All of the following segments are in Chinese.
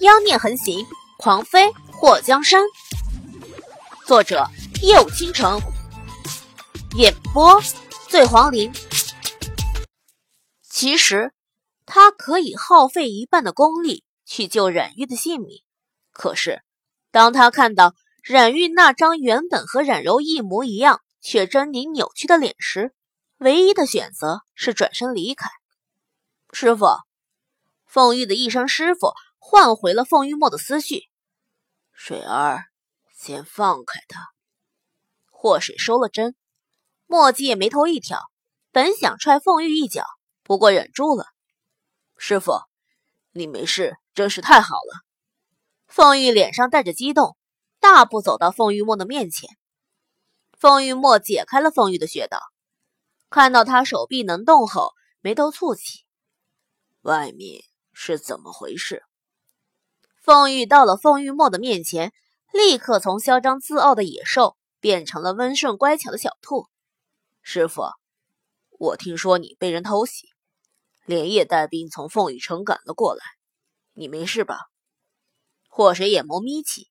妖孽横行，狂妃祸江山。作者：夜舞倾城，演播：醉黄林。其实，他可以耗费一半的功力去救冉玉的性命，可是，当他看到冉玉那张原本和冉柔一模一样却狰狞扭曲的脸时，唯一的选择是转身离开。师傅，凤玉的一声“师傅”。换回了凤玉墨的思绪，水儿，先放开他。祸水收了针，墨迹眉头一挑，本想踹凤玉一脚，不过忍住了。师傅，你没事，真是太好了。凤玉脸上带着激动，大步走到凤玉墨的面前。凤玉墨解开了凤玉的穴道，看到他手臂能动后，眉头蹙起。外面是怎么回事？凤玉到了凤玉墨的面前，立刻从嚣张自傲的野兽变成了温顺乖巧的小兔。师傅，我听说你被人偷袭，连夜带兵从凤羽城赶了过来，你没事吧？祸水眼眸眯起，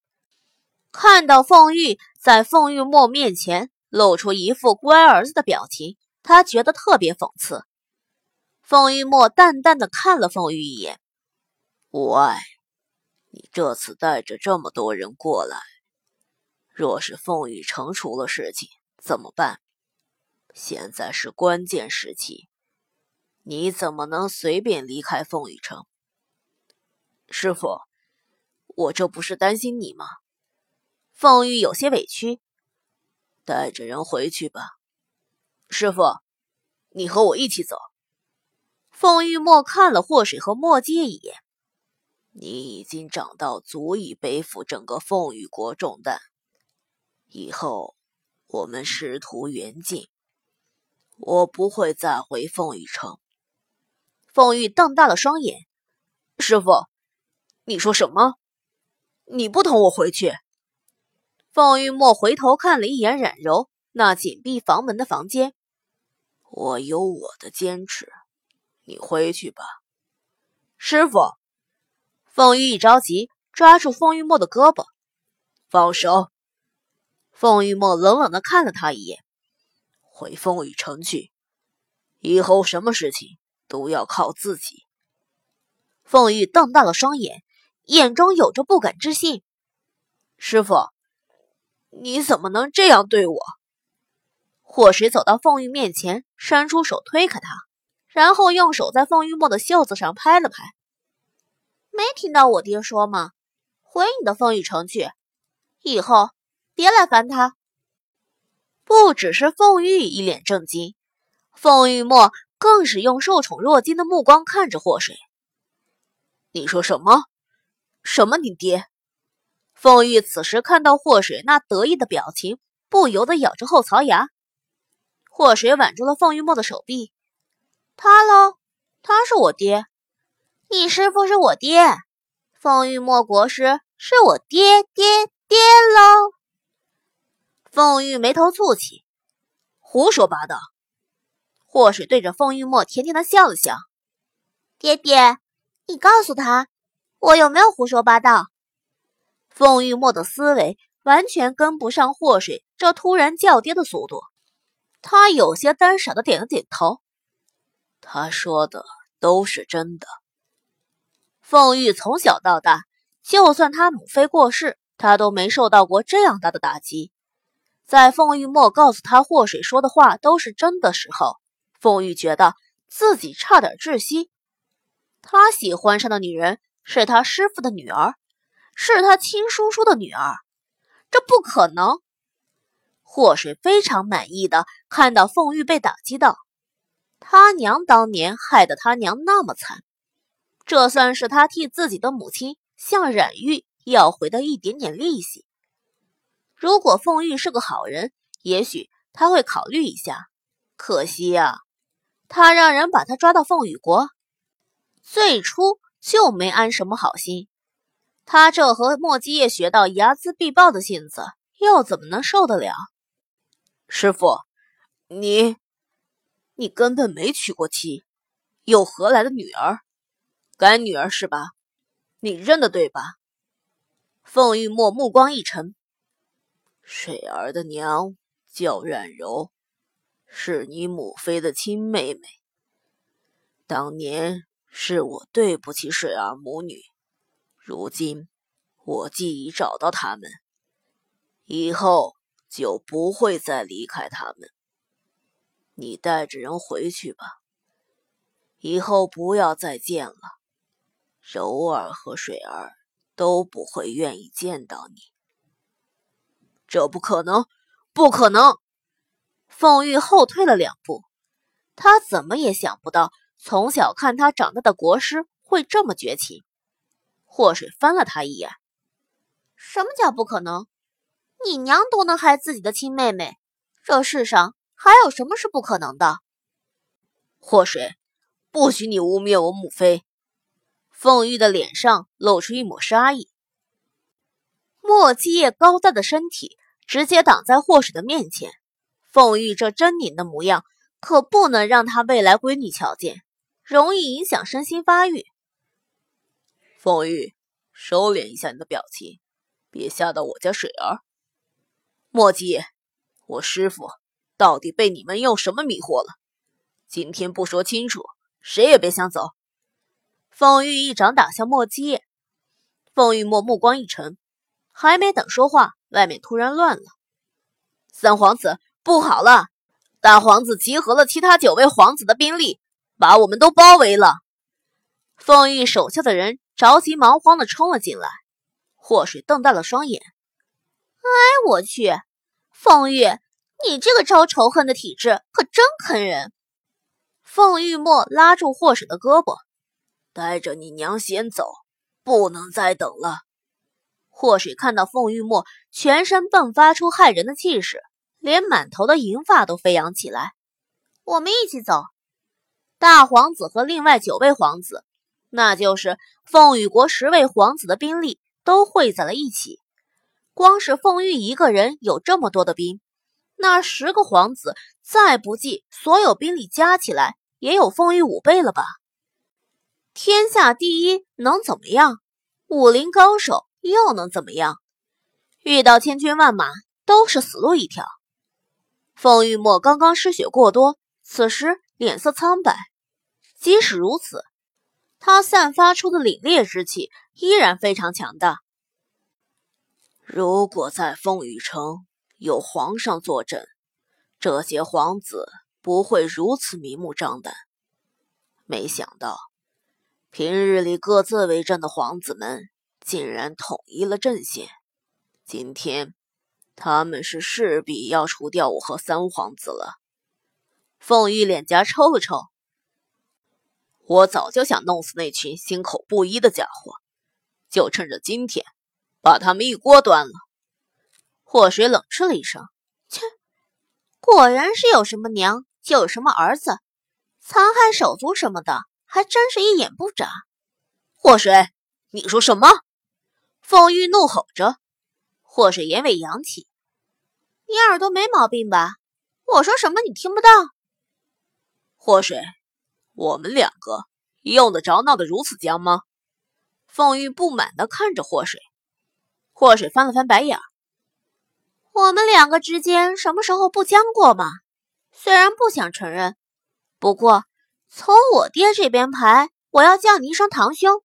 看到凤玉在凤玉墨面前露出一副乖儿子的表情，他觉得特别讽刺。凤玉墨淡淡的看了凤玉一眼，无碍。你这次带着这么多人过来，若是凤羽城出了事情怎么办？现在是关键时期，你怎么能随便离开凤羽城？师傅，我这不是担心你吗？凤玉有些委屈，带着人回去吧。师傅，你和我一起走。凤玉莫看了霍水和墨界一眼。你已经长到足以背负整个凤羽国重担，以后我们师徒缘尽，我不会再回凤羽城。凤玉瞪大了双眼：“师傅，你说什么？你不同我回去？”凤玉莫回头看了一眼冉柔那紧闭房门的房间：“我有我的坚持，你回去吧，师傅。”凤玉一着急，抓住凤玉墨的胳膊，放手。凤玉墨冷冷的看了他一眼，回凤羽城去，以后什么事情都要靠自己。凤玉瞪大了双眼，眼中有着不敢置信。师傅，你怎么能这样对我？祸水走到凤玉面前，伸出手推开他，然后用手在凤玉墨的袖子上拍了拍。没听到我爹说吗？回你的凤羽城去，以后别来烦他。不只是凤玉一脸震惊，凤玉墨更是用受宠若惊的目光看着祸水。你说什么？什么？你爹？凤玉此时看到祸水那得意的表情，不由得咬着后槽牙。祸水挽住了凤玉墨的手臂，他喽，他是我爹。你师傅是我爹，凤玉墨国师是我爹爹爹喽。凤玉眉头蹙起，胡说八道。祸水对着凤玉墨甜甜的笑了笑。爹爹，你告诉他，我有没有胡说八道？凤玉墨的思维完全跟不上祸水这突然叫爹的速度，他有些呆傻的点了点头。他说的都是真的。凤玉从小到大，就算他母妃过世，他都没受到过这样大的打击。在凤玉墨告诉他祸水说的话都是真的时候，凤玉觉得自己差点窒息。他喜欢上的女人是他师傅的女儿，是他亲叔叔的女儿，这不可能。祸水非常满意的看到凤玉被打击到，他娘当年害得他娘那么惨。这算是他替自己的母亲向冉玉要回的一点点利息。如果凤玉是个好人，也许他会考虑一下。可惜呀，他让人把他抓到凤羽国，最初就没安什么好心。他这和莫基叶学到睚眦必报的性子，又怎么能受得了？师傅，你，你根本没娶过妻，又何来的女儿？干女儿是吧？你认得对吧？凤玉墨目光一沉，水儿的娘叫冉柔，是你母妃的亲妹妹。当年是我对不起水儿母女，如今我既已找到他们，以后就不会再离开他们。你带着人回去吧，以后不要再见了。柔儿和水儿都不会愿意见到你，这不可能，不可能！凤玉后退了两步，他怎么也想不到，从小看他长大的国师会这么绝情。祸水翻了他一眼：“什么叫不可能？你娘都能害自己的亲妹妹，这世上还有什么是不可能的？”祸水，不许你污蔑我母妃！凤玉的脸上露出一抹杀意，莫基叶高大的身体直接挡在祸水的面前。凤玉这狰狞的模样，可不能让他未来闺女瞧见，容易影响身心发育。凤玉，收敛一下你的表情，别吓到我家水儿。莫基叶，我师傅到底被你们用什么迷惑了？今天不说清楚，谁也别想走。凤玉一掌打向莫基叶，凤玉墨目光一沉，还没等说话，外面突然乱了。三皇子，不好了！大皇子集合了其他九位皇子的兵力，把我们都包围了。凤玉手下的人着急忙慌的冲了进来。祸水瞪大了双眼：“哎，我去！凤玉，你这个招仇恨的体质可真坑人！”凤玉墨拉住祸水的胳膊。带着你娘先走，不能再等了。祸水看到凤玉墨全身迸发出骇人的气势，连满头的银发都飞扬起来。我们一起走。大皇子和另外九位皇子，那就是凤羽国十位皇子的兵力都汇在了一起。光是凤玉一个人有这么多的兵，那十个皇子再不济，所有兵力加起来也有凤玉五倍了吧？天下第一能怎么样？武林高手又能怎么样？遇到千军万马都是死路一条。凤玉墨刚刚失血过多，此时脸色苍白。即使如此，他散发出的凛冽之气依然非常强大。如果在凤羽城有皇上坐镇，这些皇子不会如此明目张胆。没想到。平日里各自为政的皇子们竟然统一了阵线，今天他们是势必要除掉我和三皇子了。凤玉脸颊抽了抽，我早就想弄死那群心口不一的家伙，就趁着今天把他们一锅端了。祸水冷嗤了一声：“切，果然是有什么娘就有什么儿子，残害手足什么的。”还真是一眼不眨，祸水，你说什么？凤玉怒吼着。祸水眼尾扬起，你耳朵没毛病吧？我说什么你听不到？祸水，我们两个用得着闹得如此僵吗？凤玉不满地看着祸水。祸水翻了翻白眼，我们两个之间什么时候不僵过吗？虽然不想承认，不过。从我爹这边排，我要叫你一声堂兄；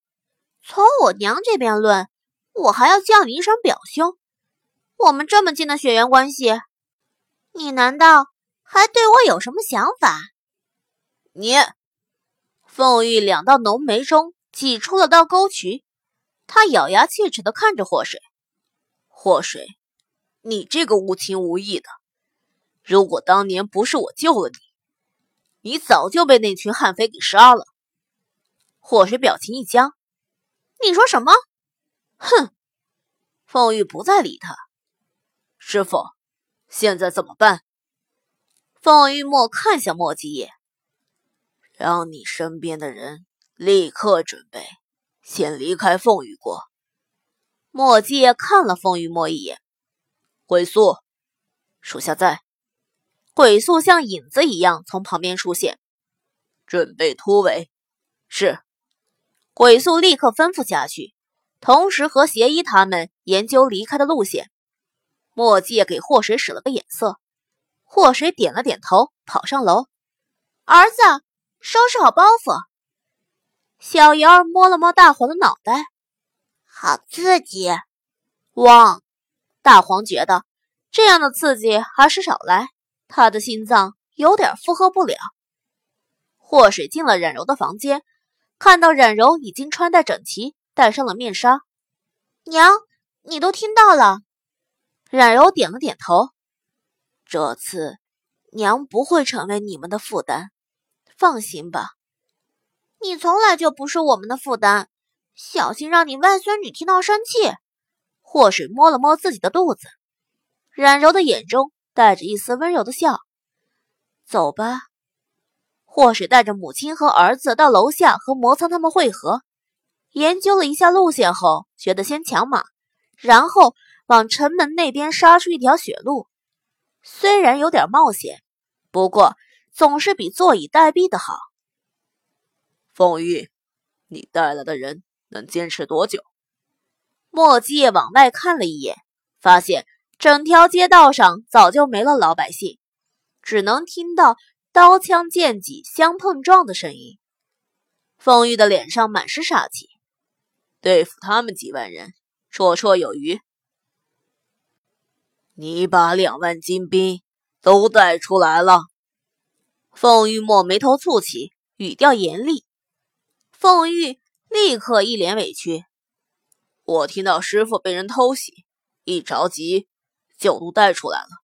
从我娘这边论，我还要叫你一声表兄。我们这么近的血缘关系，你难道还对我有什么想法？你，凤玉两道浓眉中挤出了道沟渠，他咬牙切齿地看着祸水。祸水，你这个无情无义的，如果当年不是我救了你。你早就被那群悍匪给杀了。祸水表情一僵：“你说什么？”哼！凤玉不再理他。师傅，现在怎么办？凤玉墨看向莫继业，让你身边的人立刻准备，先离开凤羽国。莫继业看了凤玉墨一眼，回速，属下在。鬼宿像影子一样从旁边出现，准备突围。是，鬼宿立刻吩咐下去。同时和邪医他们研究离开的路线。墨界给祸水使了个眼色，祸水点了点头，跑上楼。儿子，收拾好包袱。小瑶儿摸了摸大黄的脑袋，好刺激。汪！大黄觉得这样的刺激还是少来，他的心脏有点负荷不了。祸水进了冉柔的房间，看到冉柔已经穿戴整齐，戴上了面纱。娘，你都听到了。冉柔点了点头。这次，娘不会成为你们的负担，放心吧。你从来就不是我们的负担，小心让你外孙女听到生气。祸水摸了摸自己的肚子，冉柔的眼中带着一丝温柔的笑。走吧。祸水带着母亲和儿子到楼下和魔苍他们会合，研究了一下路线后，觉得先抢马，然后往城门那边杀出一条血路。虽然有点冒险，不过总是比坐以待毙的好。凤玉，你带来的人能坚持多久？莫迹往外看了一眼，发现整条街道上早就没了老百姓，只能听到。刀枪剑戟相碰撞的声音，凤玉的脸上满是杀气。对付他们几万人，绰绰有余。你把两万精兵都带出来了。凤玉墨眉头蹙起，语调严厉。凤玉立刻一脸委屈。我听到师傅被人偷袭，一着急角度带出来了。